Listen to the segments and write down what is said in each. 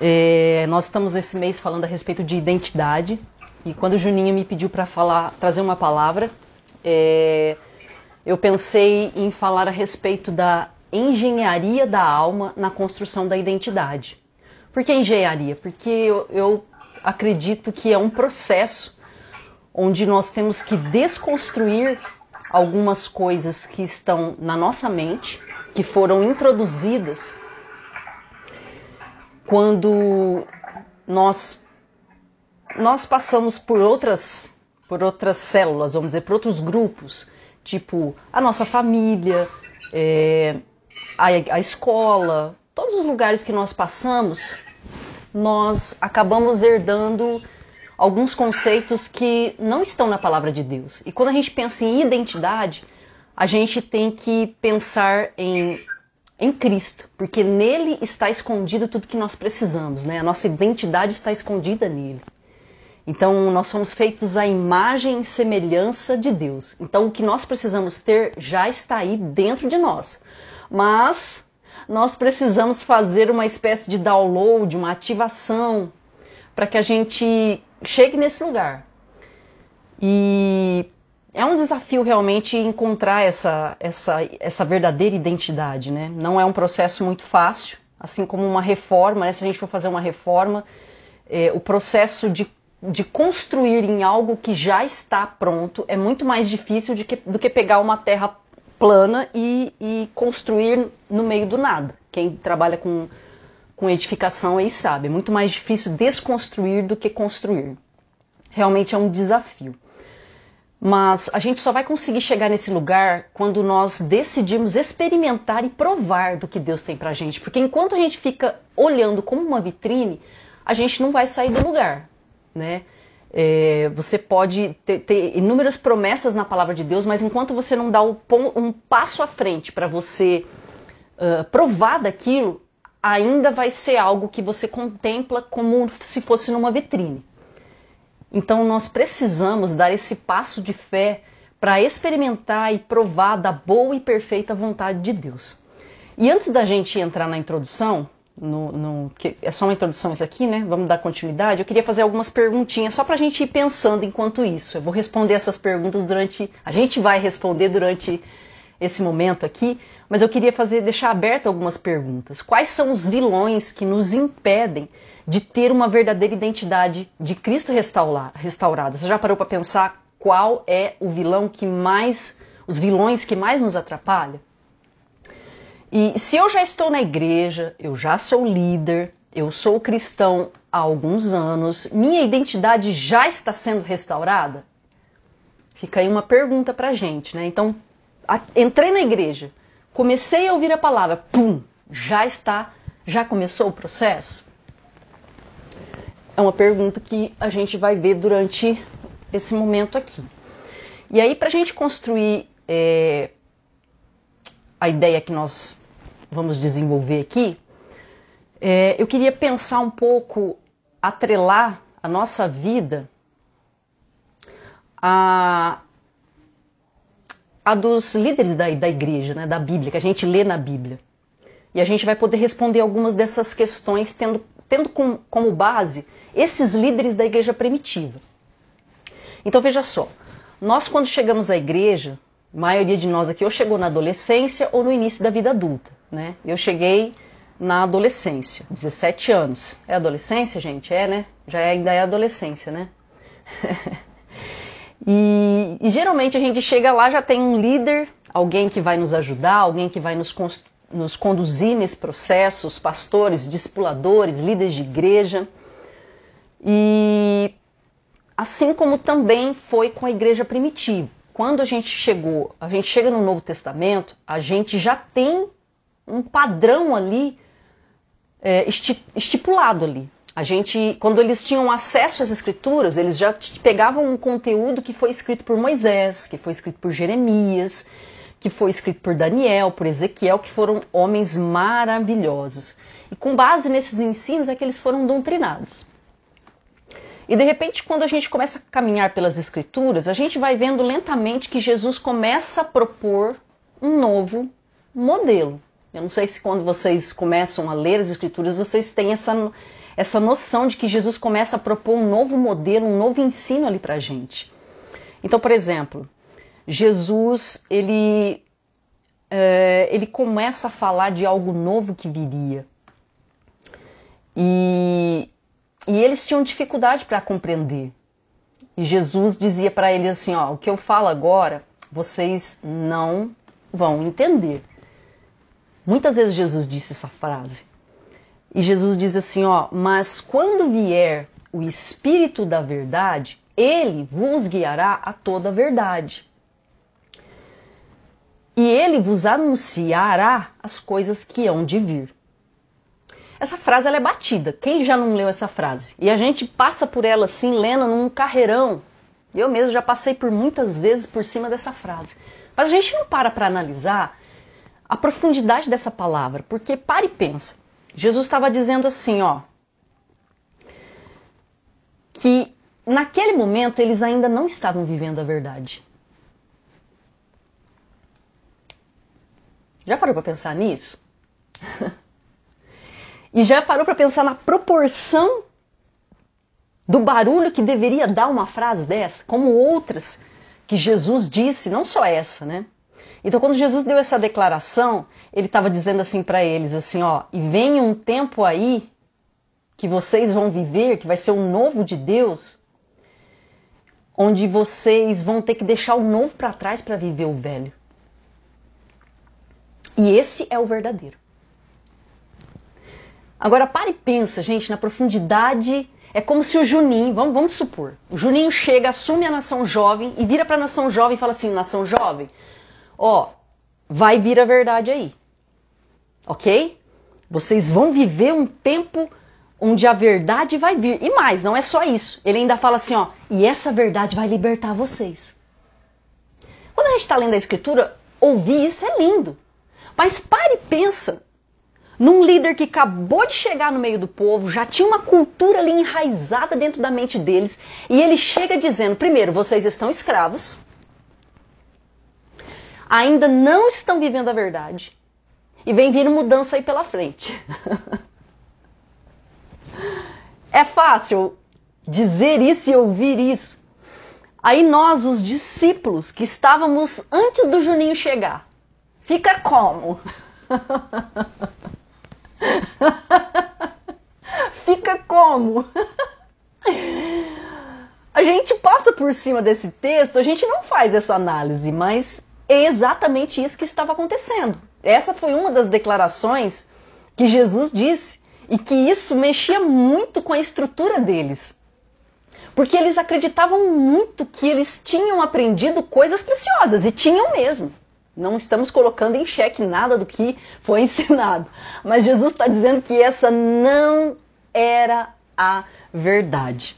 É, nós estamos esse mês falando a respeito de identidade e quando o Juninho me pediu para falar, trazer uma palavra, é, eu pensei em falar a respeito da engenharia da alma na construção da identidade. Por que engenharia? Porque eu, eu acredito que é um processo onde nós temos que desconstruir algumas coisas que estão na nossa mente, que foram introduzidas quando nós nós passamos por outras por outras células, vamos dizer, por outros grupos, tipo a nossa família, é, a, a escola, todos os lugares que nós passamos, nós acabamos herdando alguns conceitos que não estão na palavra de Deus. E quando a gente pensa em identidade, a gente tem que pensar em, em Cristo, porque nele está escondido tudo que nós precisamos, né? A nossa identidade está escondida nele. Então, nós somos feitos à imagem e semelhança de Deus. Então, o que nós precisamos ter já está aí dentro de nós. Mas nós precisamos fazer uma espécie de download, uma ativação, para que a gente chegue nesse lugar. E é um desafio realmente encontrar essa, essa, essa verdadeira identidade, né? Não é um processo muito fácil, assim como uma reforma, né? se a gente for fazer uma reforma, é, o processo de, de construir em algo que já está pronto é muito mais difícil que, do que pegar uma terra plana e, e, construir no meio do nada. Quem trabalha com, com edificação aí sabe, é muito mais difícil desconstruir do que construir realmente é um desafio. Mas a gente só vai conseguir chegar nesse lugar quando nós decidirmos experimentar e provar do que Deus tem pra gente. Porque enquanto a gente fica olhando como uma vitrine, a gente não vai sair do lugar, né? É, você pode ter, ter, inúmeras promessas na palavra de Deus, mas enquanto você não dá um passo à frente para você uh, provar daquilo, ainda vai ser algo que você contempla como se fosse numa vitrine. Então nós precisamos dar esse passo de fé para experimentar e provar da boa e perfeita vontade de Deus. E antes da gente entrar na introdução, no, no, é só uma introdução isso aqui, né? Vamos dar continuidade. Eu queria fazer algumas perguntinhas só para a gente ir pensando enquanto isso. Eu vou responder essas perguntas durante. A gente vai responder durante esse momento aqui, mas eu queria fazer, deixar aberta algumas perguntas. Quais são os vilões que nos impedem de ter uma verdadeira identidade de Cristo restaurada? Você já parou para pensar qual é o vilão que mais, os vilões que mais nos atrapalham? E se eu já estou na igreja, eu já sou líder, eu sou cristão há alguns anos, minha identidade já está sendo restaurada? Fica aí uma pergunta para gente, né? Então, entrei na igreja, comecei a ouvir a palavra, pum, já está, já começou o processo? É uma pergunta que a gente vai ver durante esse momento aqui. E aí, para a gente construir é, a ideia que nós vamos desenvolver aqui, é, eu queria pensar um pouco, atrelar a nossa vida a, a dos líderes da, da igreja, né, da Bíblia, que a gente lê na Bíblia. E a gente vai poder responder algumas dessas questões tendo, tendo com, como base esses líderes da igreja primitiva. Então veja só, nós quando chegamos à igreja, a maioria de nós aqui ou chegou na adolescência ou no início da vida adulta, né? Eu cheguei na adolescência, 17 anos. É adolescência, gente? É, né? Já é, ainda é adolescência, né? E, e, geralmente a gente chega lá, já tem um líder, alguém que vai nos ajudar, alguém que vai nos, nos conduzir nesse processo, os pastores, discipuladores, líderes de igreja. E assim como também foi com a igreja primitiva. Quando a gente chegou, a gente chega no Novo Testamento, a gente já tem um padrão ali é, estipulado ali. A gente, quando eles tinham acesso às escrituras, eles já pegavam um conteúdo que foi escrito por Moisés, que foi escrito por Jeremias, que foi escrito por Daniel, por Ezequiel, que foram homens maravilhosos. E com base nesses ensinos é que eles foram doutrinados. E de repente, quando a gente começa a caminhar pelas escrituras, a gente vai vendo lentamente que Jesus começa a propor um novo modelo. Eu não sei se quando vocês começam a ler as Escrituras vocês têm essa, essa noção de que Jesus começa a propor um novo modelo, um novo ensino ali para a gente. Então, por exemplo, Jesus ele é, ele começa a falar de algo novo que viria. E, e eles tinham dificuldade para compreender. E Jesus dizia para eles assim: ó, o que eu falo agora, vocês não vão entender. Muitas vezes Jesus disse essa frase. E Jesus diz assim, ó, mas quando vier o Espírito da verdade, ele vos guiará a toda a verdade. E ele vos anunciará as coisas que hão de vir. Essa frase ela é batida. Quem já não leu essa frase? E a gente passa por ela assim, lendo num carreirão. Eu mesmo já passei por muitas vezes por cima dessa frase. Mas a gente não para para analisar a profundidade dessa palavra, porque para e pensa. Jesus estava dizendo assim, ó, que naquele momento eles ainda não estavam vivendo a verdade. Já parou para pensar nisso? e já parou para pensar na proporção do barulho que deveria dar uma frase dessa, como outras que Jesus disse, não só essa, né? Então, quando Jesus deu essa declaração, ele estava dizendo assim para eles, assim, ó, e vem um tempo aí que vocês vão viver, que vai ser um novo de Deus, onde vocês vão ter que deixar o novo para trás para viver o velho. E esse é o verdadeiro. Agora pare e pensa, gente, na profundidade. É como se o Juninho, vamos, vamos supor, o Juninho chega, assume a nação jovem e vira para a nação jovem e fala assim: nação jovem, ó, vai vir a verdade aí. Ok? Vocês vão viver um tempo onde a verdade vai vir. E mais, não é só isso. Ele ainda fala assim, ó, e essa verdade vai libertar vocês. Quando a gente está lendo a escritura, ouvir isso é lindo. Mas pare e pensa num líder que acabou de chegar no meio do povo, já tinha uma cultura ali enraizada dentro da mente deles, e ele chega dizendo: primeiro, vocês estão escravos, ainda não estão vivendo a verdade, e vem vindo mudança aí pela frente. é fácil dizer isso e ouvir isso. Aí nós, os discípulos, que estávamos antes do Juninho chegar, Fica como? Fica como? A gente passa por cima desse texto, a gente não faz essa análise, mas é exatamente isso que estava acontecendo. Essa foi uma das declarações que Jesus disse e que isso mexia muito com a estrutura deles. Porque eles acreditavam muito que eles tinham aprendido coisas preciosas e tinham mesmo. Não estamos colocando em xeque nada do que foi ensinado. Mas Jesus está dizendo que essa não era a verdade.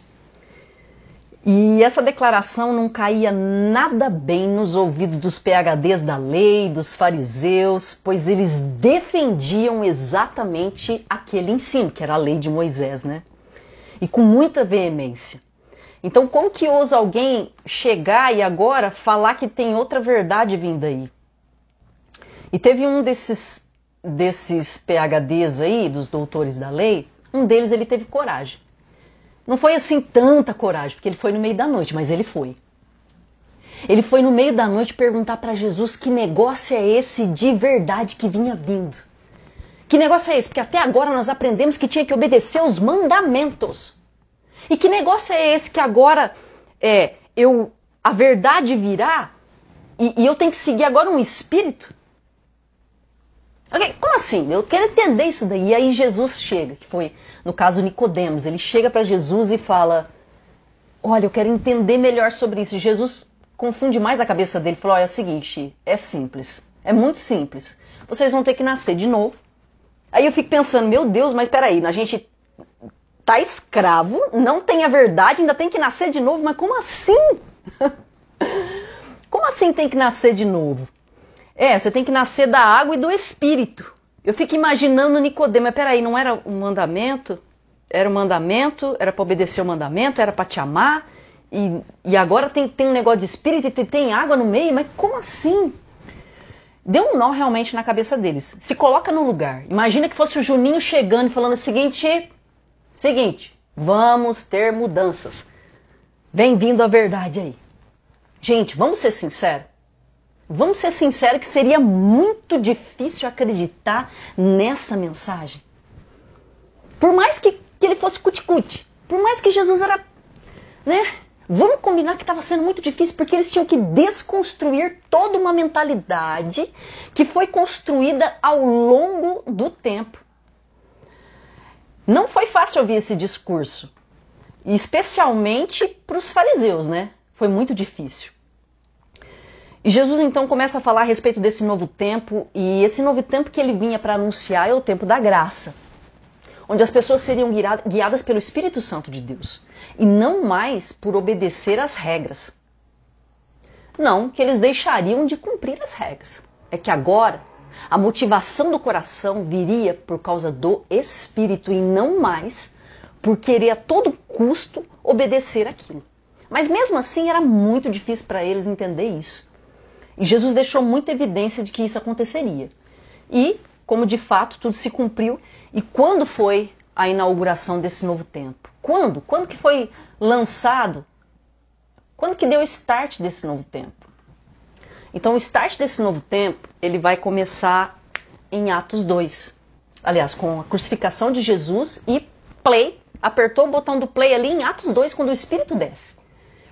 E essa declaração não caía nada bem nos ouvidos dos PHDs da lei, dos fariseus, pois eles defendiam exatamente aquele ensino, que era a lei de Moisés, né? E com muita veemência. Então, como que ousa alguém chegar e agora falar que tem outra verdade vindo aí? E teve um desses, desses PHDs aí, dos doutores da lei, um deles ele teve coragem. Não foi assim tanta coragem, porque ele foi no meio da noite, mas ele foi. Ele foi no meio da noite perguntar para Jesus que negócio é esse de verdade que vinha vindo. Que negócio é esse? Porque até agora nós aprendemos que tinha que obedecer os mandamentos. E que negócio é esse que agora é eu a verdade virá e, e eu tenho que seguir agora um espírito? Okay, como assim? Eu quero entender isso daí. E aí Jesus chega, que foi no caso Nicodemos, ele chega para Jesus e fala: "Olha, eu quero entender melhor sobre isso". E Jesus confunde mais a cabeça dele, falou: "Olha, é o seguinte, é simples. É muito simples. Vocês vão ter que nascer de novo". Aí eu fico pensando: "Meu Deus, mas peraí, a gente tá escravo, não tem a verdade, ainda tem que nascer de novo, mas como assim?" como assim tem que nascer de novo? É, você tem que nascer da água e do espírito. Eu fico imaginando Nicodemo, mas peraí, não era um mandamento? Era um mandamento, era para obedecer o mandamento, era para te amar, e, e agora tem, tem um negócio de espírito e tem, tem água no meio, mas como assim? deu um nó realmente na cabeça deles. Se coloca no lugar. Imagina que fosse o Juninho chegando e falando o seguinte: seguinte, vamos ter mudanças. Bem-vindo à verdade aí. Gente, vamos ser sinceros. Vamos ser sinceros que seria muito difícil acreditar nessa mensagem. Por mais que, que ele fosse cuticute, por mais que Jesus era, né? Vamos combinar que estava sendo muito difícil porque eles tinham que desconstruir toda uma mentalidade que foi construída ao longo do tempo. Não foi fácil ouvir esse discurso, especialmente para os fariseus, né? Foi muito difícil. E Jesus então começa a falar a respeito desse novo tempo, e esse novo tempo que ele vinha para anunciar é o tempo da graça, onde as pessoas seriam guiadas pelo Espírito Santo de Deus e não mais por obedecer às regras. Não que eles deixariam de cumprir as regras. É que agora a motivação do coração viria por causa do espírito e não mais por querer a todo custo obedecer aquilo. Mas mesmo assim era muito difícil para eles entender isso. E Jesus deixou muita evidência de que isso aconteceria. E, como de fato tudo se cumpriu, e quando foi a inauguração desse novo tempo? Quando? Quando que foi lançado? Quando que deu o start desse novo tempo? Então, o start desse novo tempo, ele vai começar em Atos 2. Aliás, com a crucificação de Jesus e play, apertou o botão do play ali em Atos 2, quando o Espírito desce.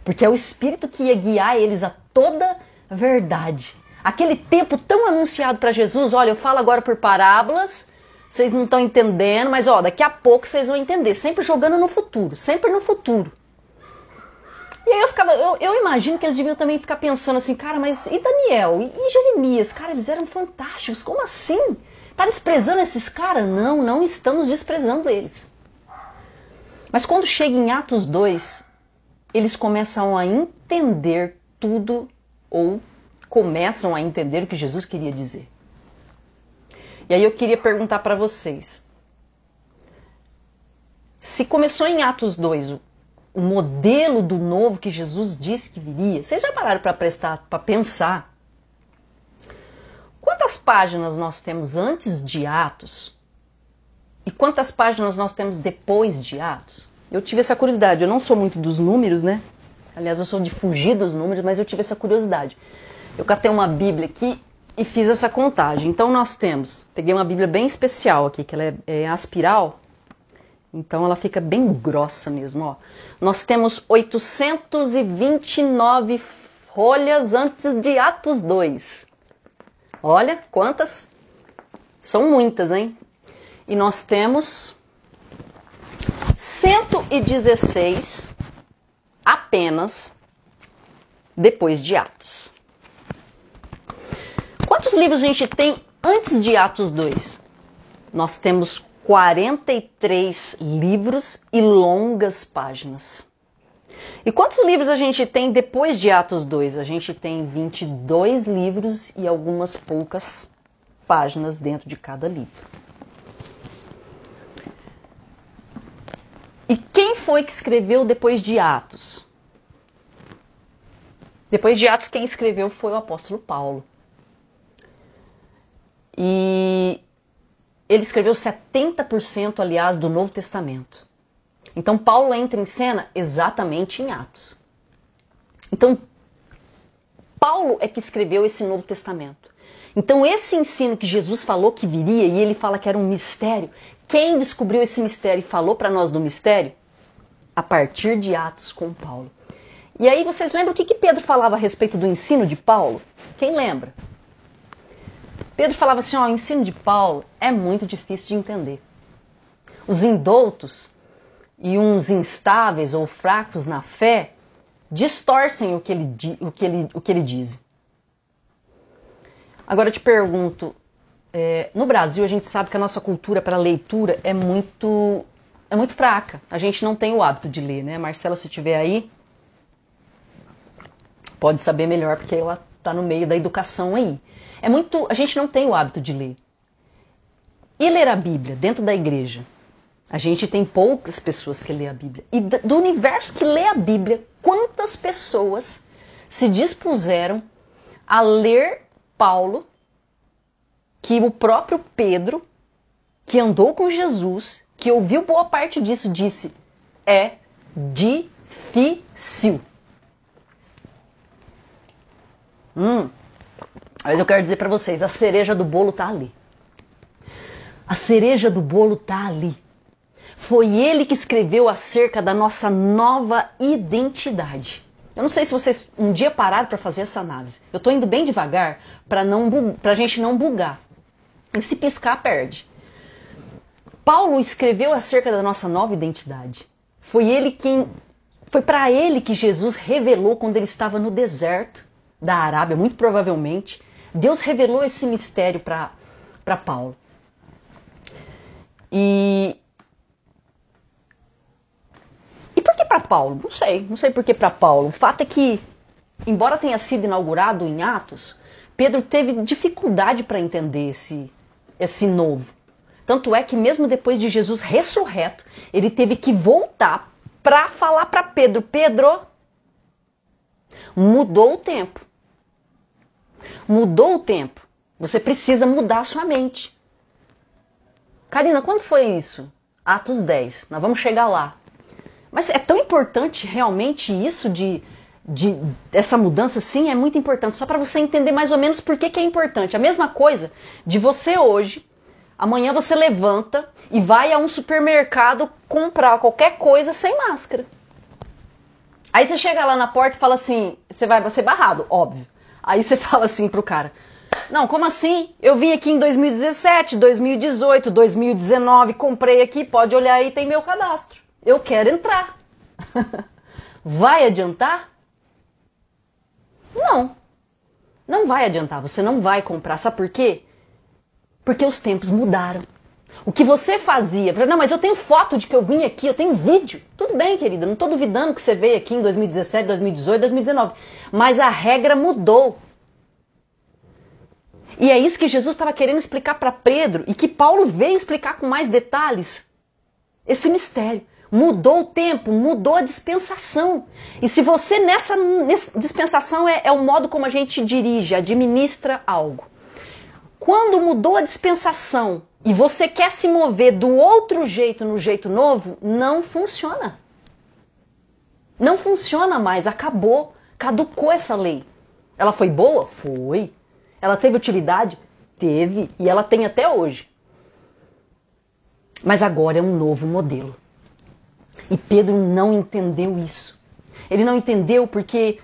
Porque é o Espírito que ia guiar eles a toda verdade. Aquele tempo tão anunciado para Jesus, olha, eu falo agora por parábolas, vocês não estão entendendo, mas ó, daqui a pouco vocês vão entender. Sempre jogando no futuro, sempre no futuro. E aí eu ficava, eu, eu, imagino que eles deviam também ficar pensando assim, cara, mas e Daniel? E, e Jeremias? Cara, eles eram fantásticos, como assim? Tá desprezando esses caras? Não, não estamos desprezando eles. Mas quando chega em Atos 2, eles começam a entender tudo ou começam a entender o que Jesus queria dizer. E aí eu queria perguntar para vocês: se começou em Atos 2 o, modelo do novo que Jesus disse que viria, vocês já pararam para prestar, para pensar quantas páginas nós temos antes de Atos e quantas páginas nós temos depois de Atos? Eu tive essa curiosidade. Eu não sou muito dos números, né? Aliás, eu sou de fugir dos números, mas eu tive essa curiosidade. Eu catei uma Bíblia aqui e fiz essa contagem. Então nós temos, peguei uma Bíblia bem especial aqui, que ela é, é aspiral, então ela fica bem grossa mesmo, ó. Nós temos 829 folhas antes de Atos 2. Olha quantas? São muitas, hein? E nós temos 116 apenas depois de Atos. Quantos livros a gente tem antes de Atos 2? Nós temos 43 livros e longas páginas. E quantos livros a gente tem depois de Atos 2? A gente tem 22 livros e algumas poucas páginas dentro de cada livro. E quem foi que escreveu depois de Atos? Depois de Atos, quem escreveu foi o apóstolo Paulo. E ele escreveu 70%, aliás, do Novo Testamento. Então, Paulo entra em cena exatamente em Atos. Então, Paulo é que escreveu esse Novo Testamento. Então, esse ensino que Jesus falou que viria, e ele fala que era um mistério, quem descobriu esse mistério e falou para nós do mistério? A partir de Atos com Paulo. E aí, vocês lembram o que, que Pedro falava a respeito do ensino de Paulo? Quem lembra? Pedro falava assim: ó, o ensino de Paulo é muito difícil de entender. Os indoutos e uns instáveis ou fracos na fé distorcem o que ele, o que ele, o que ele diz. Agora eu te pergunto: é, no Brasil a gente sabe que a nossa cultura para leitura é muito, é muito fraca. A gente não tem o hábito de ler, né? Marcela, se estiver aí, pode saber melhor porque ela está no meio da educação aí. É muito, a gente não tem o hábito de ler. E ler a Bíblia dentro da igreja? A gente tem poucas pessoas que lê a Bíblia. E do universo que lê a Bíblia, quantas pessoas se dispuseram a ler Paulo que o próprio Pedro, que andou com Jesus, que ouviu boa parte disso, disse: é difícil. Hum, mas eu quero dizer para vocês, a cereja do bolo tá ali. A cereja do bolo tá ali. Foi ele que escreveu acerca da nossa nova identidade. Eu não sei se vocês um dia pararam para fazer essa análise. Eu estou indo bem devagar para não para a gente não bugar. E se piscar perde. Paulo escreveu acerca da nossa nova identidade. Foi ele quem foi para ele que Jesus revelou quando ele estava no deserto da Arábia, muito provavelmente. Deus revelou esse mistério para Paulo. E, e por que para Paulo? Não sei, não sei por que para Paulo. O fato é que, embora tenha sido inaugurado em Atos, Pedro teve dificuldade para entender esse, esse novo. Tanto é que, mesmo depois de Jesus ressurreto, ele teve que voltar para falar para Pedro: Pedro, mudou o tempo. Mudou o tempo. Você precisa mudar a sua mente. Karina, quando foi isso? Atos 10. Nós vamos chegar lá. Mas é tão importante realmente isso de, de essa mudança, sim, é muito importante. Só para você entender mais ou menos por que, que é importante. A mesma coisa de você hoje, amanhã você levanta e vai a um supermercado comprar qualquer coisa sem máscara. Aí você chega lá na porta e fala assim, você vai, vai ser barrado, óbvio. Aí você fala assim pro cara: Não, como assim? Eu vim aqui em 2017, 2018, 2019, comprei aqui, pode olhar aí, tem meu cadastro. Eu quero entrar. vai adiantar? Não. Não vai adiantar, você não vai comprar. Sabe por quê? Porque os tempos mudaram. O que você fazia, não, mas eu tenho foto de que eu vim aqui, eu tenho vídeo. Tudo bem, querida, não estou duvidando que você veio aqui em 2017, 2018, 2019. Mas a regra mudou. E é isso que Jesus estava querendo explicar para Pedro e que Paulo veio explicar com mais detalhes. Esse mistério. Mudou o tempo, mudou a dispensação. E se você nessa, nessa dispensação é, é o modo como a gente dirige, administra algo. Quando mudou a dispensação e você quer se mover do outro jeito no jeito novo, não funciona. Não funciona mais, acabou, caducou essa lei. Ela foi boa? Foi. Ela teve utilidade? Teve, e ela tem até hoje. Mas agora é um novo modelo. E Pedro não entendeu isso. Ele não entendeu porque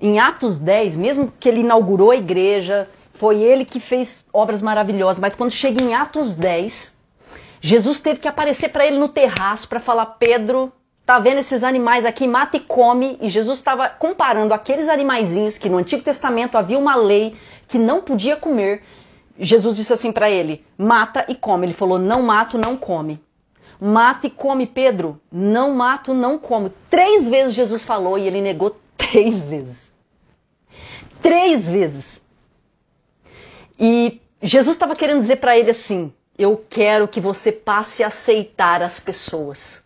em Atos 10, mesmo que ele inaugurou a igreja, foi ele que fez obras maravilhosas, mas quando chega em Atos 10, Jesus teve que aparecer para ele no terraço para falar: Pedro, tá vendo esses animais aqui? Mata e come. E Jesus estava comparando aqueles animaizinhos que no Antigo Testamento havia uma lei que não podia comer. Jesus disse assim para ele: mata e come. Ele falou: não mato, não come. Mata e come, Pedro. Não mato, não como. Três vezes Jesus falou e ele negou três vezes. Três vezes. E Jesus estava querendo dizer para ele assim: Eu quero que você passe a aceitar as pessoas.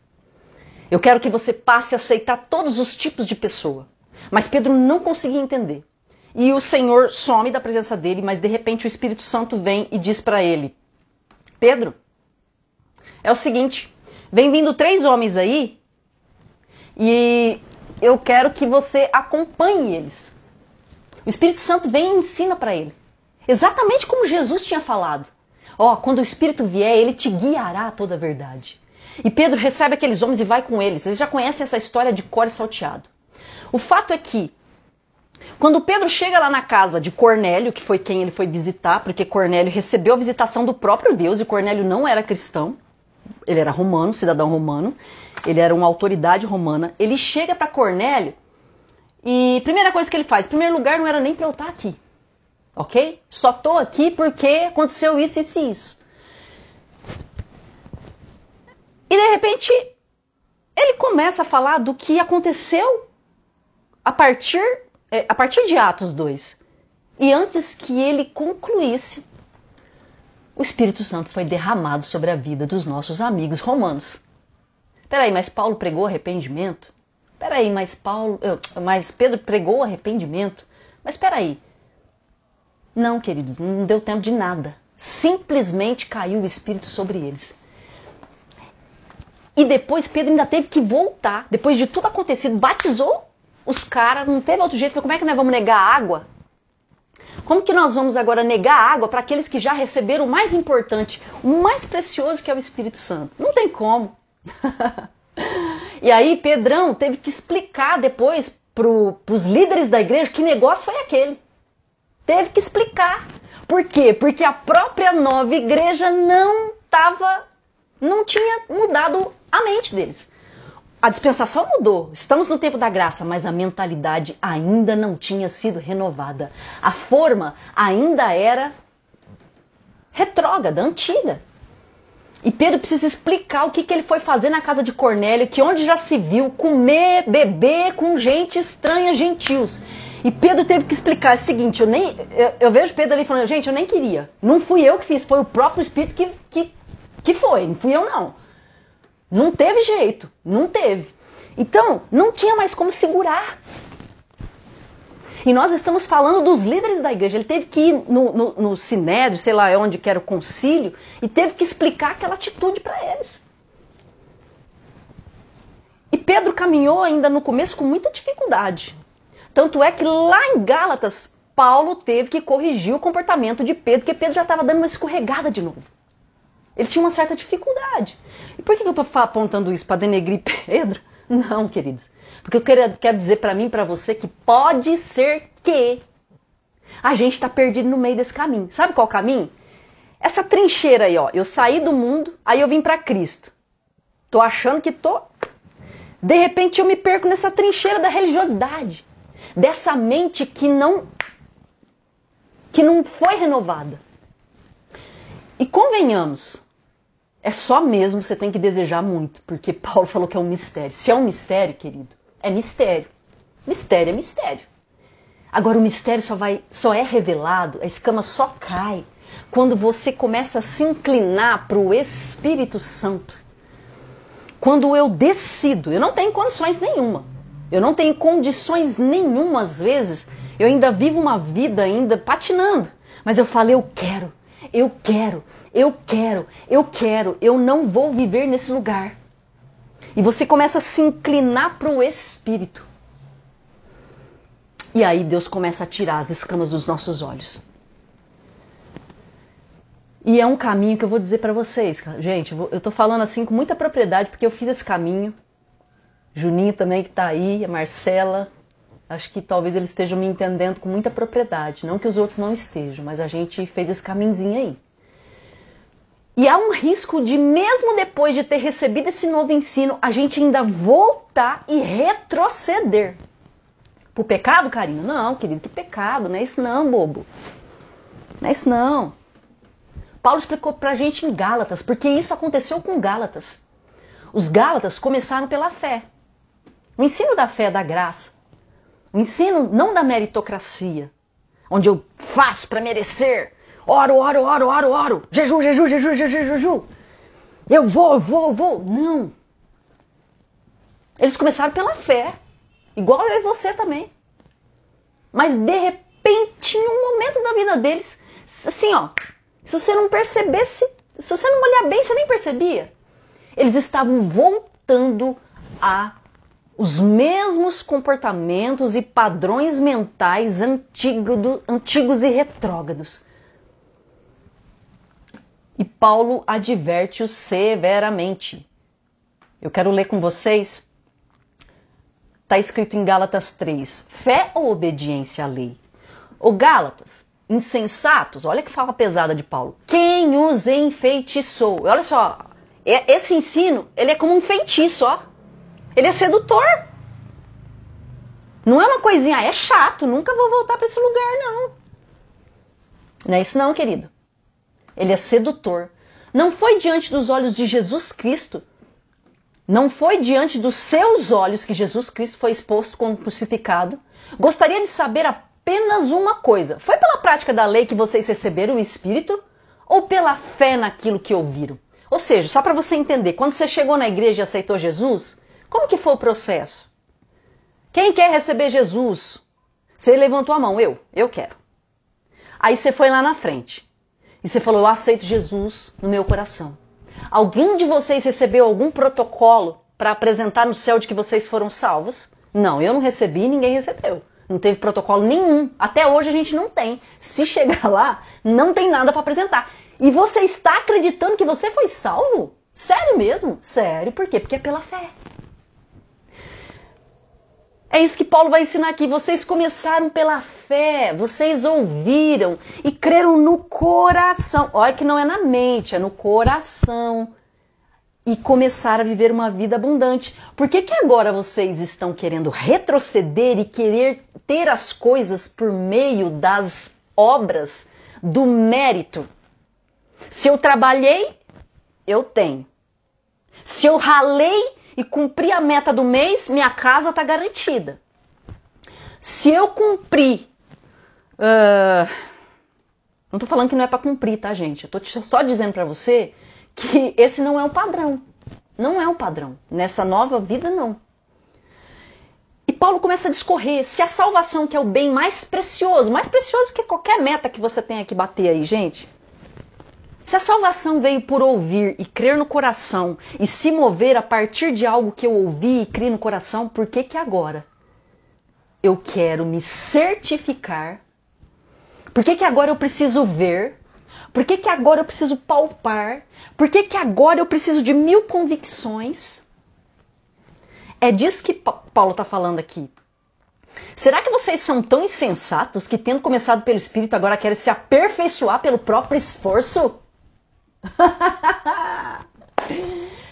Eu quero que você passe a aceitar todos os tipos de pessoa. Mas Pedro não conseguia entender. E o Senhor some da presença dele, mas de repente o Espírito Santo vem e diz para ele: Pedro, é o seguinte, vem vindo três homens aí e eu quero que você acompanhe eles. O Espírito Santo vem e ensina para ele. Exatamente como Jesus tinha falado. Ó, oh, quando o Espírito vier, ele te guiará a toda a verdade. E Pedro recebe aqueles homens e vai com eles. Eles já conhecem essa história de cor e salteado. O fato é que, quando Pedro chega lá na casa de Cornélio, que foi quem ele foi visitar, porque Cornélio recebeu a visitação do próprio Deus e Cornélio não era cristão, ele era romano, cidadão romano, ele era uma autoridade romana. Ele chega para Cornélio e primeira coisa que ele faz, em primeiro lugar, não era nem para eu estar aqui ok? Só tô aqui porque aconteceu isso, isso e isso. E de repente ele começa a falar do que aconteceu a partir, é, a partir de Atos 2. E antes que ele concluísse, o Espírito Santo foi derramado sobre a vida dos nossos amigos romanos. Peraí, mas Paulo pregou arrependimento? Peraí, mas Paulo, mas Pedro pregou arrependimento? Mas peraí, não, queridos, não deu tempo de nada. Simplesmente caiu o Espírito sobre eles. E depois Pedro ainda teve que voltar, depois de tudo acontecido, batizou os caras, não teve outro jeito. Falei, como é que nós vamos negar água? Como que nós vamos agora negar água para aqueles que já receberam o mais importante, o mais precioso que é o Espírito Santo? Não tem como. e aí Pedrão teve que explicar depois para os líderes da igreja que negócio foi aquele. Teve que explicar. Por quê? Porque a própria nova igreja não estava, não tinha mudado a mente deles. A dispensação mudou, estamos no tempo da graça, mas a mentalidade ainda não tinha sido renovada. A forma ainda era retrógrada, antiga. E Pedro precisa explicar o que, que ele foi fazer na casa de Cornélio, que onde já se viu comer, beber com gente estranha, gentios. E Pedro teve que explicar o seguinte: eu, nem, eu, eu, vejo Pedro ali falando, gente, eu nem queria. Não fui eu que fiz, foi o próprio Espírito que, que, que foi, não fui eu não. Não teve jeito, não teve. Então, não tinha mais como segurar. E nós estamos falando dos líderes da igreja. Ele teve que ir no, no, no sinédrio, sei lá onde que era o concílio, e teve que explicar aquela atitude para eles. E Pedro caminhou ainda no começo com muita dificuldade. Tanto é que lá em Gálatas, Paulo teve que corrigir o comportamento de Pedro, porque Pedro já estava dando uma escorregada de novo. Ele tinha uma certa dificuldade. E por que eu estou apontando isso para denegrir Pedro? Não, queridos. Porque eu quero, quero dizer para mim, para você, que pode ser que a gente está perdido no meio desse caminho. Sabe qual caminho? Essa trincheira aí, ó. Eu saí do mundo, aí eu vim para Cristo. Tô achando que tô. De repente eu me perco nessa trincheira da religiosidade, dessa mente que não que não foi renovada. E convenhamos, é só mesmo você tem que desejar muito, porque Paulo falou que é um mistério. Se é um mistério, querido, é mistério. Mistério é mistério. Agora o mistério só vai, só é revelado, a escama só cai quando você começa a se inclinar para o Espírito Santo. Quando eu decido, eu não tenho condições nenhuma. Eu não tenho condições nenhuma às vezes. Eu ainda vivo uma vida ainda patinando, mas eu falo eu quero. Eu quero, eu quero, eu quero, eu não vou viver nesse lugar. E você começa a se inclinar para o Espírito. E aí Deus começa a tirar as escamas dos nossos olhos. E é um caminho que eu vou dizer para vocês, gente. Eu tô falando assim com muita propriedade porque eu fiz esse caminho. Juninho também que tá aí, a Marcela. Acho que talvez eles estejam me entendendo com muita propriedade. Não que os outros não estejam, mas a gente fez esse caminhozinho aí. E há um risco de, mesmo depois de ter recebido esse novo ensino, a gente ainda voltar e retroceder. Por pecado, carinho? Não, querido, que pecado, não é isso não, bobo. Não é isso não. Paulo explicou pra gente em Gálatas, porque isso aconteceu com Gálatas. Os Gálatas começaram pela fé. O ensino da fé é da graça. O ensino não da meritocracia, onde eu faço para merecer, Oro, oro, oro, oro, oro. Jejum, jejum, jejum, jejum, jejum. Eu vou, vou, vou. Não. Eles começaram pela fé. Igual eu e você também. Mas de repente, em um momento da vida deles, assim, ó, se você não percebesse, se você não olhar bem, você nem percebia. Eles estavam voltando a os mesmos comportamentos e padrões mentais antigo, antigos e retrógrados e Paulo adverte-os severamente. Eu quero ler com vocês. Está escrito em Gálatas 3: fé ou obediência à lei? O Gálatas, insensatos, olha que fala pesada de Paulo. Quem os enfeitiçou? Olha só, esse ensino, ele é como um feitiço, ó. Ele é sedutor. Não é uma coisinha, ah, é chato, nunca vou voltar para esse lugar, não. Não é isso não, querido. Ele é sedutor. Não foi diante dos olhos de Jesus Cristo, não foi diante dos seus olhos que Jesus Cristo foi exposto como crucificado. Gostaria de saber apenas uma coisa: foi pela prática da lei que vocês receberam o Espírito ou pela fé naquilo que ouviram? Ou seja, só para você entender, quando você chegou na igreja e aceitou Jesus, como que foi o processo? Quem quer receber Jesus? Você levantou a mão, eu, eu quero. Aí você foi lá na frente. E você falou: Eu aceito Jesus no meu coração. Alguém de vocês recebeu algum protocolo para apresentar no céu de que vocês foram salvos? Não, eu não recebi, ninguém recebeu. Não teve protocolo nenhum. Até hoje a gente não tem. Se chegar lá, não tem nada para apresentar. E você está acreditando que você foi salvo? Sério mesmo? Sério, por quê? Porque é pela fé. É isso que Paulo vai ensinar aqui. Vocês começaram pela fé, vocês ouviram e creram no coração. Olha que não é na mente, é no coração. E começaram a viver uma vida abundante. Por que, que agora vocês estão querendo retroceder e querer ter as coisas por meio das obras, do mérito? Se eu trabalhei, eu tenho. Se eu ralei, e cumprir a meta do mês, minha casa está garantida. Se eu cumprir. Uh, não estou falando que não é para cumprir, tá, gente? Eu estou só dizendo para você que esse não é o padrão. Não é o padrão. Nessa nova vida, não. E Paulo começa a discorrer se a salvação, que é o bem mais precioso, mais precioso que qualquer meta que você tenha que bater aí, gente, se a salvação veio por ouvir e crer no coração e se mover a partir de algo que eu ouvi e criei no coração, por que que agora eu quero me certificar? Por que que agora eu preciso ver? Por que que agora eu preciso palpar? Por que que agora eu preciso de mil convicções? É disso que Paulo está falando aqui. Será que vocês são tão insensatos que, tendo começado pelo Espírito, agora querem se aperfeiçoar pelo próprio esforço?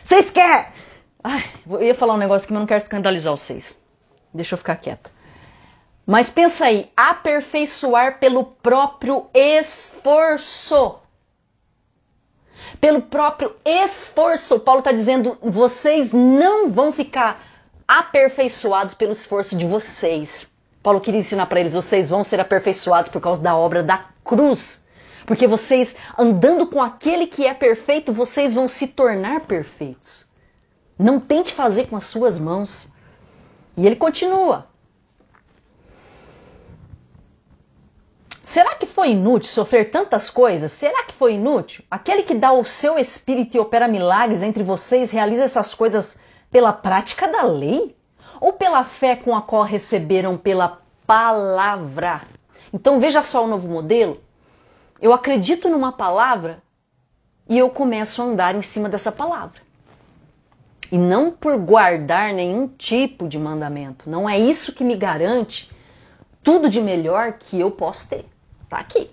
vocês querem? Ai, eu ia falar um negócio que eu não quero escandalizar vocês. Deixa eu ficar quieta. Mas pensa aí, aperfeiçoar pelo próprio esforço. Pelo próprio esforço. Paulo está dizendo, vocês não vão ficar aperfeiçoados pelo esforço de vocês. Paulo queria ensinar para eles, vocês vão ser aperfeiçoados por causa da obra da cruz. Porque vocês, andando com aquele que é perfeito, vocês vão se tornar perfeitos. Não tente fazer com as suas mãos. E ele continua. Será que foi inútil sofrer tantas coisas? Será que foi inútil? Aquele que dá o seu espírito e opera milagres entre vocês realiza essas coisas pela prática da lei? Ou pela fé com a qual receberam pela palavra? Então veja só o novo modelo. Eu acredito numa palavra e eu começo a andar em cima dessa palavra. E não por guardar nenhum tipo de mandamento. Não é isso que me garante tudo de melhor que eu posso ter. Tá aqui.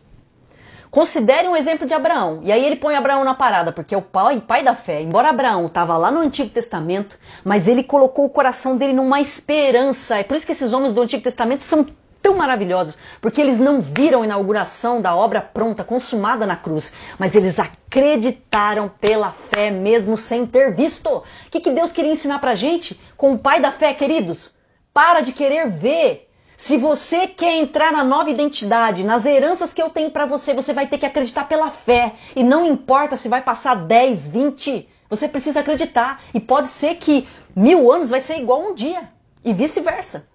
Considere um exemplo de Abraão. E aí ele põe Abraão na parada, porque é o pai, pai da fé. Embora Abraão estava lá no Antigo Testamento, mas ele colocou o coração dele numa esperança. É por isso que esses homens do Antigo Testamento são tão maravilhosos, porque eles não viram a inauguração da obra pronta, consumada na cruz, mas eles acreditaram pela fé mesmo sem ter visto. O que, que Deus queria ensinar pra gente com o pai da fé, queridos? Para de querer ver. Se você quer entrar na nova identidade, nas heranças que eu tenho para você, você vai ter que acreditar pela fé. E não importa se vai passar 10, 20, você precisa acreditar. E pode ser que mil anos vai ser igual um dia. E vice-versa.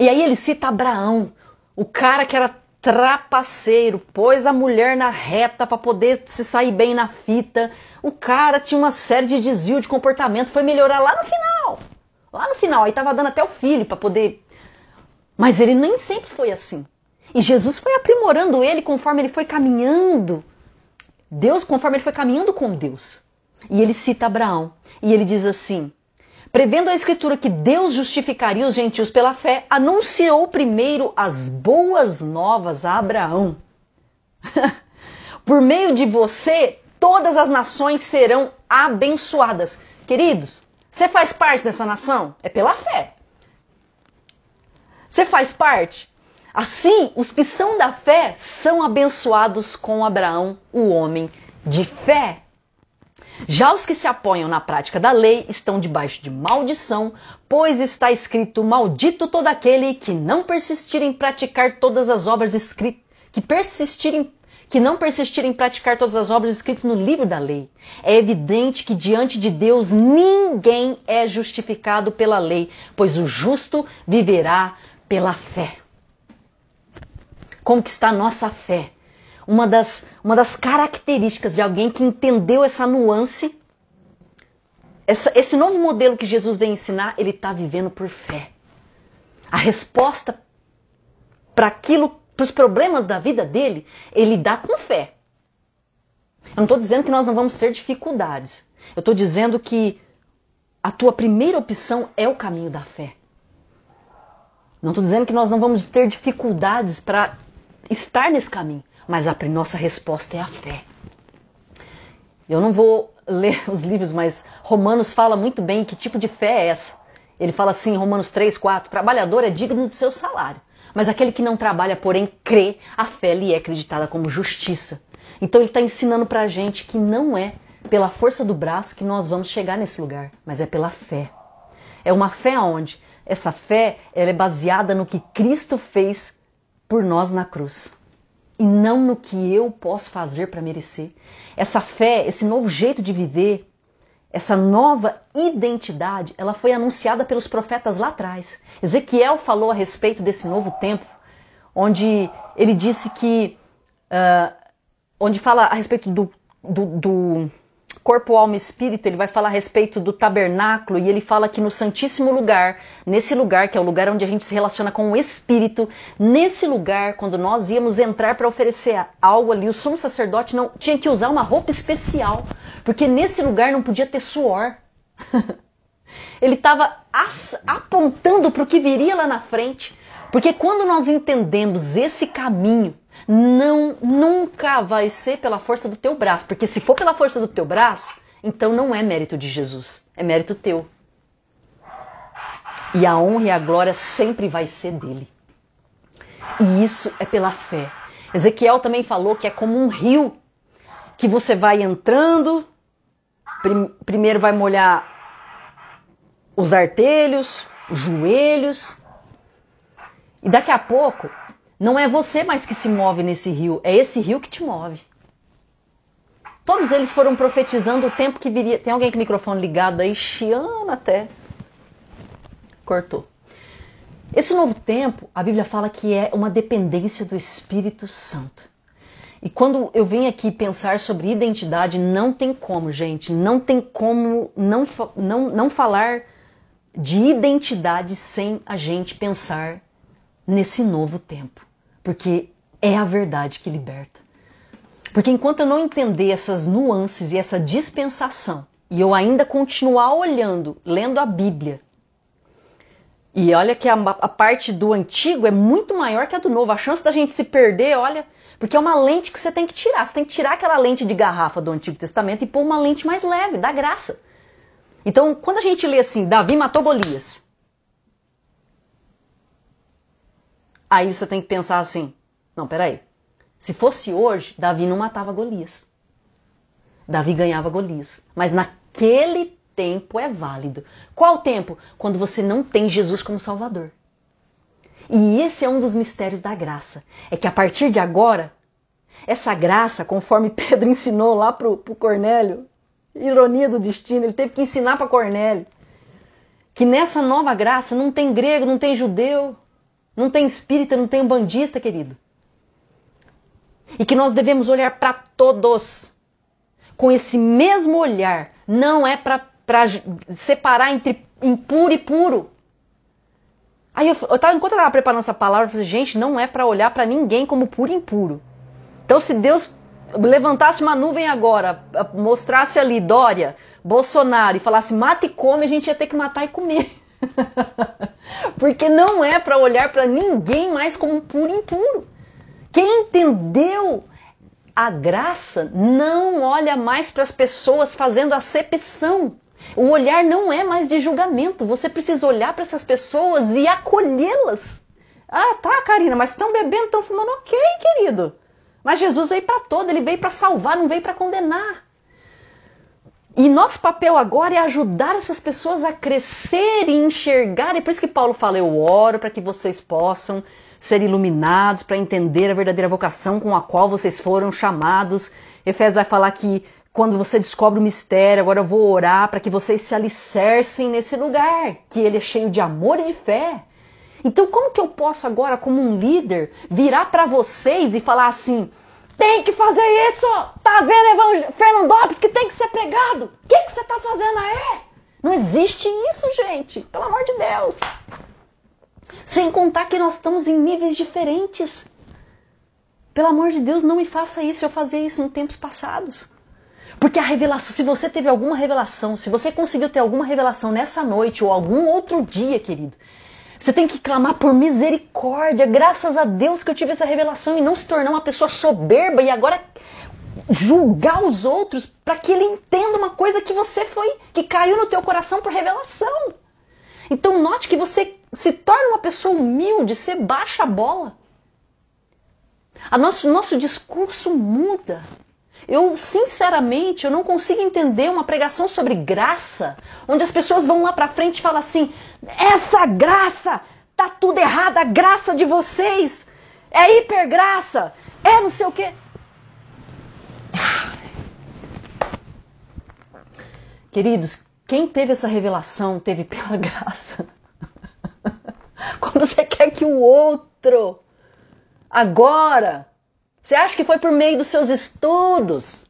E aí ele cita Abraão, o cara que era trapaceiro, pôs a mulher na reta para poder se sair bem na fita. O cara tinha uma série de desvio de comportamento, foi melhorar lá no final. Lá no final, aí tava dando até o filho para poder. Mas ele nem sempre foi assim. E Jesus foi aprimorando ele conforme ele foi caminhando. Deus, conforme ele foi caminhando com Deus. E ele cita Abraão. E ele diz assim: Prevendo a Escritura que Deus justificaria os gentios pela fé, anunciou primeiro as boas novas a Abraão. Por meio de você, todas as nações serão abençoadas. Queridos, você faz parte dessa nação? É pela fé. Você faz parte? Assim, os que são da fé são abençoados com Abraão, o homem de fé. Já os que se apoiam na prática da lei estão debaixo de maldição, pois está escrito: Maldito todo aquele que não persistir em praticar todas as obras escritas, que persistirem que não persistir em praticar todas as obras escritas no livro da lei. É evidente que diante de Deus ninguém é justificado pela lei, pois o justo viverá pela fé. Como que está a nossa fé? Uma das, uma das características de alguém que entendeu essa nuance, essa, esse novo modelo que Jesus vem ensinar, ele está vivendo por fé. A resposta para aquilo, para os problemas da vida dele, ele dá com fé. Eu não estou dizendo que nós não vamos ter dificuldades. Eu estou dizendo que a tua primeira opção é o caminho da fé. Não estou dizendo que nós não vamos ter dificuldades para estar nesse caminho, mas a nossa resposta é a fé. Eu não vou ler os livros, mas Romanos fala muito bem que tipo de fé é essa. Ele fala assim, Romanos 3, 4, trabalhador é digno do seu salário. Mas aquele que não trabalha, porém crê, a fé lhe é acreditada como justiça. Então ele está ensinando para a gente que não é pela força do braço que nós vamos chegar nesse lugar, mas é pela fé. É uma fé onde essa fé ela é baseada no que Cristo fez por nós na cruz e não no que eu posso fazer para merecer. Essa fé, esse novo jeito de viver, essa nova identidade, ela foi anunciada pelos profetas lá atrás. Ezequiel falou a respeito desse novo tempo, onde ele disse que, uh, onde fala a respeito do, do, do corpo, alma e espírito, ele vai falar a respeito do tabernáculo e ele fala que no Santíssimo Lugar, nesse lugar que é o lugar onde a gente se relaciona com o Espírito, nesse lugar, quando nós íamos entrar para oferecer algo ali, o sumo sacerdote não tinha que usar uma roupa especial, porque nesse lugar não podia ter suor. ele estava apontando para o que viria lá na frente. Porque quando nós entendemos esse caminho, não nunca vai ser pela força do teu braço, porque se for pela força do teu braço, então não é mérito de Jesus, é mérito teu. E a honra e a glória sempre vai ser dele. E isso é pela fé. Ezequiel também falou que é como um rio que você vai entrando, prim primeiro vai molhar os artelhos, os joelhos, e daqui a pouco, não é você mais que se move nesse rio, é esse rio que te move. Todos eles foram profetizando o tempo que viria. Tem alguém com o microfone ligado aí, chiando até. Cortou. Esse novo tempo, a Bíblia fala que é uma dependência do Espírito Santo. E quando eu venho aqui pensar sobre identidade, não tem como, gente, não tem como não, não, não falar de identidade sem a gente pensar nesse novo tempo, porque é a verdade que liberta. Porque enquanto eu não entender essas nuances e essa dispensação, e eu ainda continuar olhando, lendo a Bíblia, e olha que a, a, parte do antigo é muito maior que a do novo. A chance da gente se perder, olha, porque é uma lente que você tem que tirar. Você tem que tirar aquela lente de garrafa do Antigo Testamento e pôr uma lente mais leve, da graça. Então, quando a gente lê assim, Davi matou Golias, Aí você tem que pensar assim: não, peraí. Se fosse hoje, Davi não matava Golias. Davi ganhava Golias. Mas naquele tempo é válido. Qual tempo? Quando você não tem Jesus como Salvador. E esse é um dos mistérios da graça. É que a partir de agora, essa graça, conforme Pedro ensinou lá para o Cornélio, ironia do destino, ele teve que ensinar para Cornélio que nessa nova graça não tem grego, não tem judeu, não tem espírita, não tem bandista, querido. E que nós devemos olhar para todos com esse mesmo olhar. Não é para separar entre impuro e puro. Aí eu, eu tava, enquanto eu estava preparando essa palavra, eu falei, gente, não é para olhar para ninguém como puro e impuro. Então, se Deus levantasse uma nuvem agora, mostrasse ali Dória, Bolsonaro e falasse mata e come, a gente ia ter que matar e comer. Porque não é para olhar para ninguém mais como puro impuro. Quem entendeu a graça não olha mais para as pessoas fazendo acepção. O olhar não é mais de julgamento. Você precisa olhar para essas pessoas e acolhê-las. Ah, tá, Karina, mas estão bebendo, estão fumando. Ok, querido. Mas Jesus veio para todo, ele veio para salvar, não veio para condenar. E nosso papel agora é ajudar essas pessoas a crescer e enxergar. E por isso que Paulo fala: Eu oro para que vocês possam ser iluminados, para entender a verdadeira vocação com a qual vocês foram chamados. Efésios vai falar que quando você descobre o mistério, agora eu vou orar para que vocês se alicercem nesse lugar, que ele é cheio de amor e de fé. Então, como que eu posso agora, como um líder, virar para vocês e falar assim: tem que fazer isso! Tá vendo, Evang... Fernandópolis, que tem que ser pregado? O que, que você tá fazendo aí? Não existe isso, gente. Pelo amor de Deus. Sem contar que nós estamos em níveis diferentes. Pelo amor de Deus, não me faça isso. Eu fazia isso em tempos passados. Porque a revelação, se você teve alguma revelação, se você conseguiu ter alguma revelação nessa noite ou algum outro dia, querido, você tem que clamar por misericórdia. Graças a Deus que eu tive essa revelação e não se tornar uma pessoa soberba e agora julgar os outros para que ele entenda uma coisa que você foi, que caiu no teu coração por revelação. Então note que você se torna uma pessoa humilde, você baixa a bola. A nosso, nosso discurso muda. Eu, sinceramente, eu não consigo entender uma pregação sobre graça, onde as pessoas vão lá para frente e falam assim: essa graça tá tudo errado, a graça de vocês é hipergraça, é não sei o quê. Queridos, quem teve essa revelação teve pela graça. Quando você quer que o outro, agora, você acha que foi por meio dos seus estudos?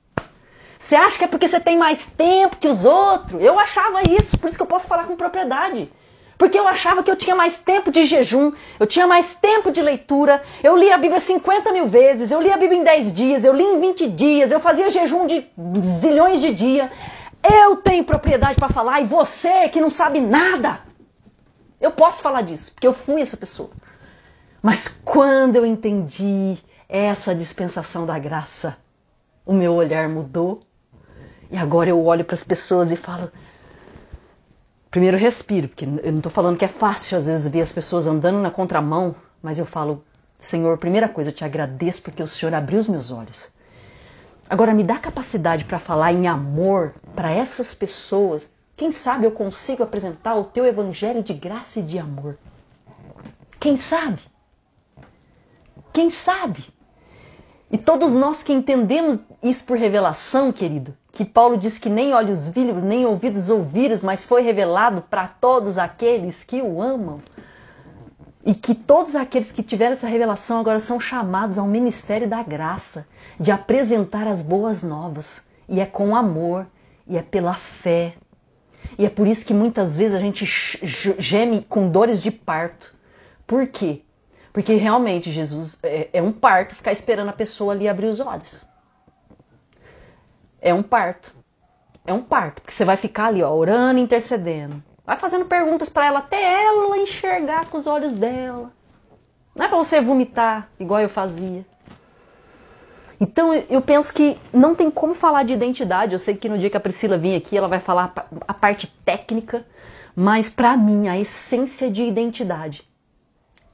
Você acha que é porque você tem mais tempo que os outros? Eu achava isso, por isso que eu posso falar com propriedade. Porque eu achava que eu tinha mais tempo de jejum, eu tinha mais tempo de leitura, eu li a Bíblia 50 mil vezes, eu li a Bíblia em 10 dias, eu li em 20 dias, eu fazia jejum de zilhões de dias. Eu tenho propriedade para falar e você que não sabe nada. Eu posso falar disso, porque eu fui essa pessoa. Mas quando eu entendi essa dispensação da graça, o meu olhar mudou. E agora eu olho para as pessoas e falo: Primeiro respiro, porque eu não estou falando que é fácil às vezes ver as pessoas andando na contramão, mas eu falo, Senhor, primeira coisa, eu te agradeço porque o Senhor abriu os meus olhos. Agora me dá capacidade para falar em amor para essas pessoas. Quem sabe eu consigo apresentar o teu evangelho de graça e de amor. Quem sabe? Quem sabe? E todos nós que entendemos isso por revelação, querido, que Paulo diz que nem olhos viram, nem ouvidos ouviram, mas foi revelado para todos aqueles que o amam. E que todos aqueles que tiveram essa revelação agora são chamados ao ministério da graça, de apresentar as boas novas. E é com amor, e é pela fé. E é por isso que muitas vezes a gente geme com dores de parto. Por quê? Porque realmente Jesus é, é um parto ficar esperando a pessoa ali abrir os olhos. É um parto. É um parto, porque você vai ficar ali, ó, orando, intercedendo. Vai fazendo perguntas para ela até ela enxergar com os olhos dela. Não é para você vomitar igual eu fazia. Então eu penso que não tem como falar de identidade. Eu sei que no dia que a Priscila vir aqui, ela vai falar a parte técnica, mas para mim a essência de identidade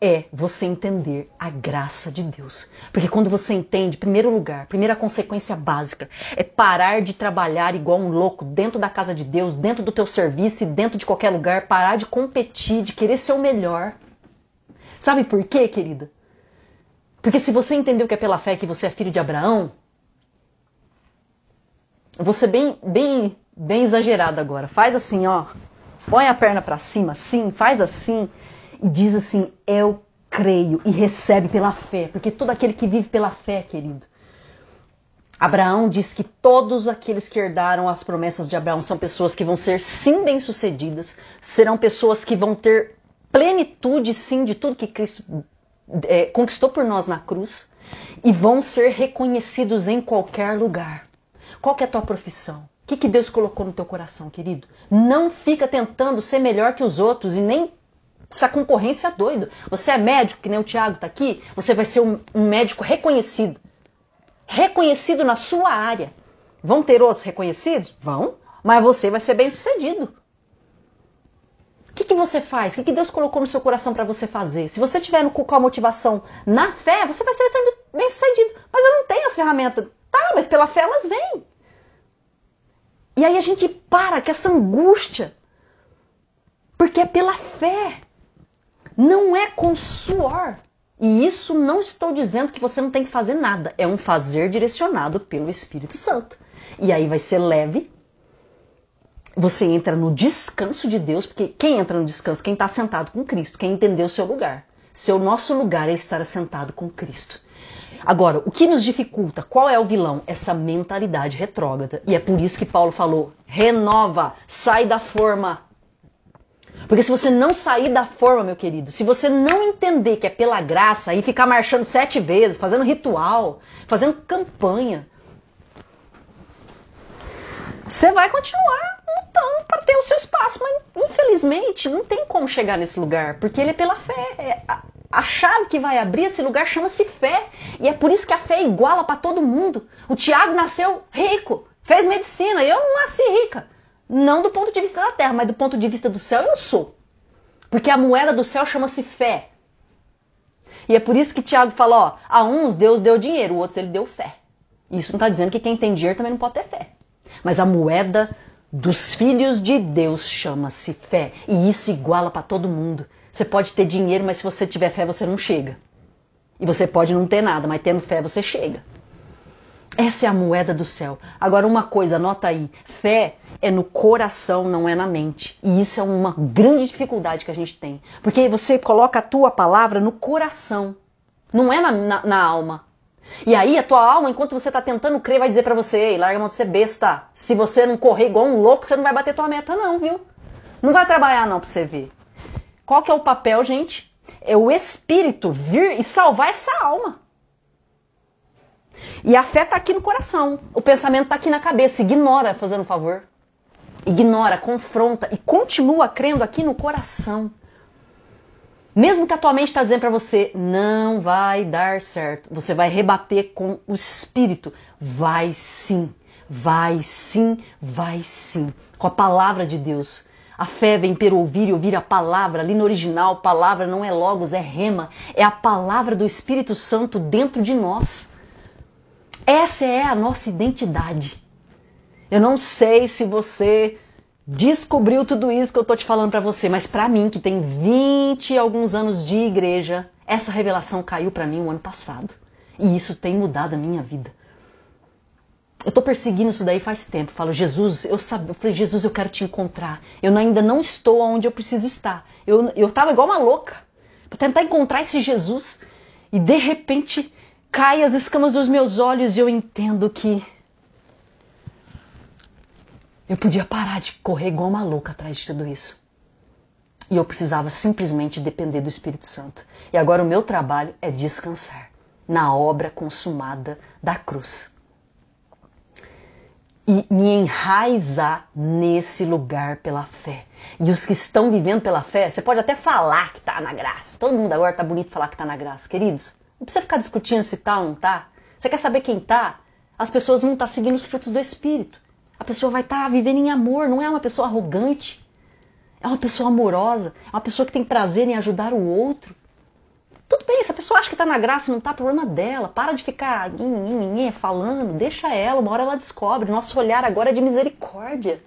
é você entender a graça de Deus. Porque quando você entende, primeiro lugar, primeira consequência básica é parar de trabalhar igual um louco dentro da casa de Deus, dentro do teu serviço e dentro de qualquer lugar, parar de competir, de querer ser o melhor. Sabe por quê, querida? Porque se você entendeu que é pela fé que você é filho de Abraão, você bem bem bem exagerado agora. Faz assim, ó. Põe a perna para cima, assim, faz assim e diz assim: Eu creio e recebe pela fé, porque todo aquele que vive pela fé, querido. Abraão diz que todos aqueles que herdaram as promessas de Abraão são pessoas que vão ser sim bem-sucedidas, serão pessoas que vão ter plenitude sim de tudo que Cristo é, conquistou por nós na cruz e vão ser reconhecidos em qualquer lugar. Qual é a tua profissão? O que, que Deus colocou no teu coração, querido? Não fica tentando ser melhor que os outros e nem essa concorrência é doido. Você é médico, que nem o Tiago está aqui, você vai ser um, um médico reconhecido. Reconhecido na sua área. Vão ter outros reconhecidos? Vão, mas você vai ser bem sucedido. O que, que você faz? O que, que Deus colocou no seu coração para você fazer? Se você tiver com a motivação na fé, você vai ser bem sucedido. Mas eu não tenho as ferramentas. Tá, mas pela fé elas vêm. E aí a gente para com essa angústia. Porque é pela fé. Não é com suor. E isso não estou dizendo que você não tem que fazer nada. É um fazer direcionado pelo Espírito Santo. E aí vai ser leve. Você entra no descanso de Deus, porque quem entra no descanso? Quem está sentado com Cristo, quem entendeu o seu lugar. Seu nosso lugar é estar sentado com Cristo. Agora, o que nos dificulta? Qual é o vilão? Essa mentalidade retrógrada. E é por isso que Paulo falou: renova, sai da forma. Porque se você não sair da forma, meu querido, se você não entender que é pela graça e ficar marchando sete vezes, fazendo ritual, fazendo campanha, você vai continuar lutando para ter o seu espaço, mas infelizmente não tem como chegar nesse lugar, porque ele é pela fé. É, a, a chave que vai abrir esse lugar chama-se fé, e é por isso que a fé é iguala para todo mundo. O Tiago nasceu rico, fez medicina, e eu não nasci rica. Não do ponto de vista da terra, mas do ponto de vista do céu eu sou. Porque a moeda do céu chama-se fé. E é por isso que Tiago fala, ó, a uns Deus deu dinheiro, outros ele deu fé. Isso não está dizendo que quem tem dinheiro também não pode ter fé. Mas a moeda dos filhos de Deus chama-se fé. E isso iguala para todo mundo. Você pode ter dinheiro, mas se você tiver fé, você não chega. E você pode não ter nada, mas tendo fé, você chega. Essa é a moeda do céu. Agora, uma coisa, anota aí: fé é no coração, não é na mente. E isso é uma grande dificuldade que a gente tem. Porque você coloca a tua palavra no coração, não é na, na, na alma. E aí a tua alma, enquanto você está tentando crer, vai dizer para você, ei, larga a mão de ser besta. Se você não correr igual um louco, você não vai bater tua meta não, viu? Não vai trabalhar não para você ver. Qual que é o papel, gente? É o Espírito vir e salvar essa alma. E a fé está aqui no coração. O pensamento está aqui na cabeça. Ignora, fazendo um favor. Ignora, confronta e continua crendo aqui no coração. Mesmo que a tua mente está dizendo para você, não vai dar certo, você vai rebater com o espírito. Vai sim, vai sim, vai sim. Com a palavra de Deus. A fé vem pelo ouvir e ouvir a palavra. Ali no original, palavra não é logos, é rema. É a palavra do Espírito Santo dentro de nós. Essa é a nossa identidade. Eu não sei se você descobriu tudo isso que eu tô te falando para você, mas para mim, que tem 20 e alguns anos de igreja, essa revelação caiu para mim o ano passado. E isso tem mudado a minha vida. Eu tô perseguindo isso daí faz tempo. Eu falo, Jesus, eu sabe, eu falei, Jesus, eu quero te encontrar. Eu ainda não estou onde eu preciso estar. Eu, eu tava igual uma louca para tentar encontrar esse Jesus. E de repente cai as escamas dos meus olhos e eu entendo que eu podia parar de correr igual uma louca atrás de tudo isso. E eu precisava simplesmente depender do Espírito Santo. E agora o meu trabalho é descansar na obra consumada da cruz. E me enraizar nesse lugar pela fé. E os que estão vivendo pela fé, você pode até falar que está na graça. Todo mundo agora está bonito falar que está na graça, queridos. Não precisa ficar discutindo se está ou não está. Você quer saber quem está? As pessoas vão estar tá seguindo os frutos do Espírito. A pessoa vai estar tá vivendo em amor, não é uma pessoa arrogante. É uma pessoa amorosa, é uma pessoa que tem prazer em ajudar o outro. Tudo bem, se a pessoa acha que está na graça não está, problema dela. Para de ficar falando, deixa ela, uma hora ela descobre. Nosso olhar agora é de misericórdia.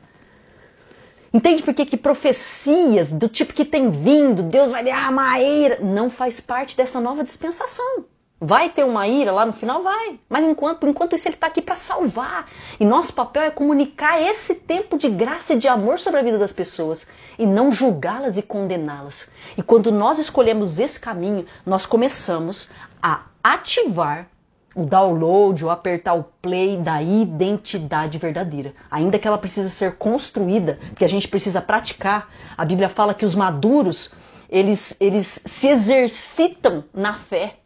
Entende por que, que profecias do tipo que tem vindo, Deus vai derramar a ira, não faz parte dessa nova dispensação. Vai ter uma ira lá no final? Vai. Mas enquanto, enquanto isso, ele está aqui para salvar. E nosso papel é comunicar esse tempo de graça e de amor sobre a vida das pessoas e não julgá-las e condená-las. E quando nós escolhemos esse caminho, nós começamos a ativar o download ou apertar o play da identidade verdadeira. Ainda que ela precisa ser construída, porque a gente precisa praticar. A Bíblia fala que os maduros, eles, eles se exercitam na fé.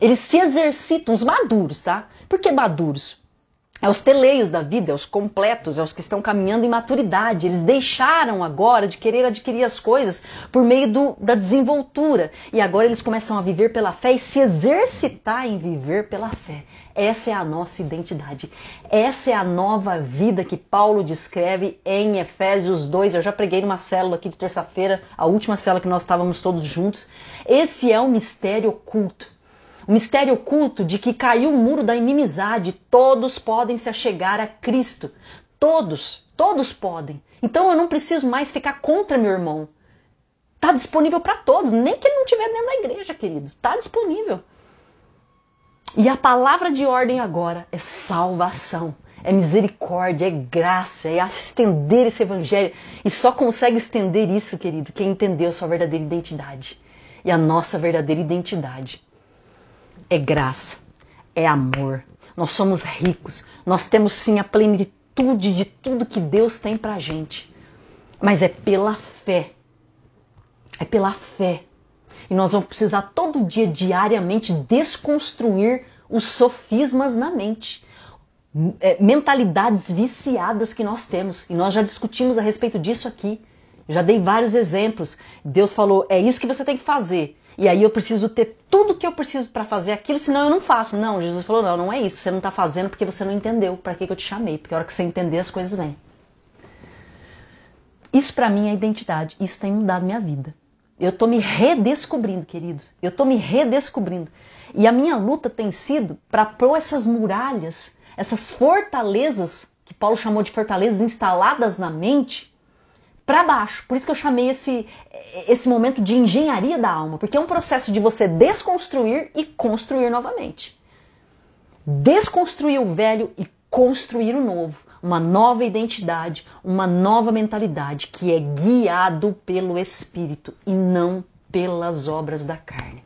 Eles se exercitam, os maduros, tá? Por que maduros? É os teleios da vida, é os completos, é os que estão caminhando em maturidade. Eles deixaram agora de querer adquirir as coisas por meio do, da desenvoltura. E agora eles começam a viver pela fé e se exercitar em viver pela fé. Essa é a nossa identidade. Essa é a nova vida que Paulo descreve em Efésios 2. Eu já preguei numa célula aqui de terça-feira, a última célula que nós estávamos todos juntos. Esse é o mistério oculto o mistério oculto de que caiu o muro da inimizade, todos podem se achegar a Cristo. Todos, todos podem. Então eu não preciso mais ficar contra meu irmão. Está disponível para todos, nem que ele não estiver dentro da igreja, queridos. Está disponível. E a palavra de ordem agora é salvação, é misericórdia, é graça, é estender esse evangelho. E só consegue estender isso, querido, quem entendeu a sua verdadeira identidade. E a nossa verdadeira identidade é graça. é amor. Nós somos ricos. Nós temos sim a plenitude de tudo que Deus tem pra gente. Mas é pela fé. É pela fé. E nós vamos precisar todo dia, diariamente, desconstruir os sofismas na mente. É, mentalidades viciadas que nós temos. E nós já discutimos a respeito disso aqui. Já dei vários exemplos. Deus falou: é isso que você tem que fazer. E aí eu preciso ter tudo que eu preciso para fazer aquilo, senão eu não faço. Não, Jesus falou: não, não é isso. Você não está fazendo porque você não entendeu para que, que eu te chamei. Porque a hora que você entender, as coisas vêm. Isso para mim é identidade. Isso tem mudado minha vida. Eu estou me redescobrindo, queridos. Eu estou me redescobrindo. E a minha luta tem sido para pôr essas muralhas, essas fortalezas, que Paulo chamou de fortalezas instaladas na mente, para baixo. Por isso que eu chamei esse, esse momento de engenharia da alma, porque é um processo de você desconstruir e construir novamente. Desconstruir o velho e construir o novo. Uma nova identidade, uma nova mentalidade que é guiado pelo Espírito e não pelas obras da carne.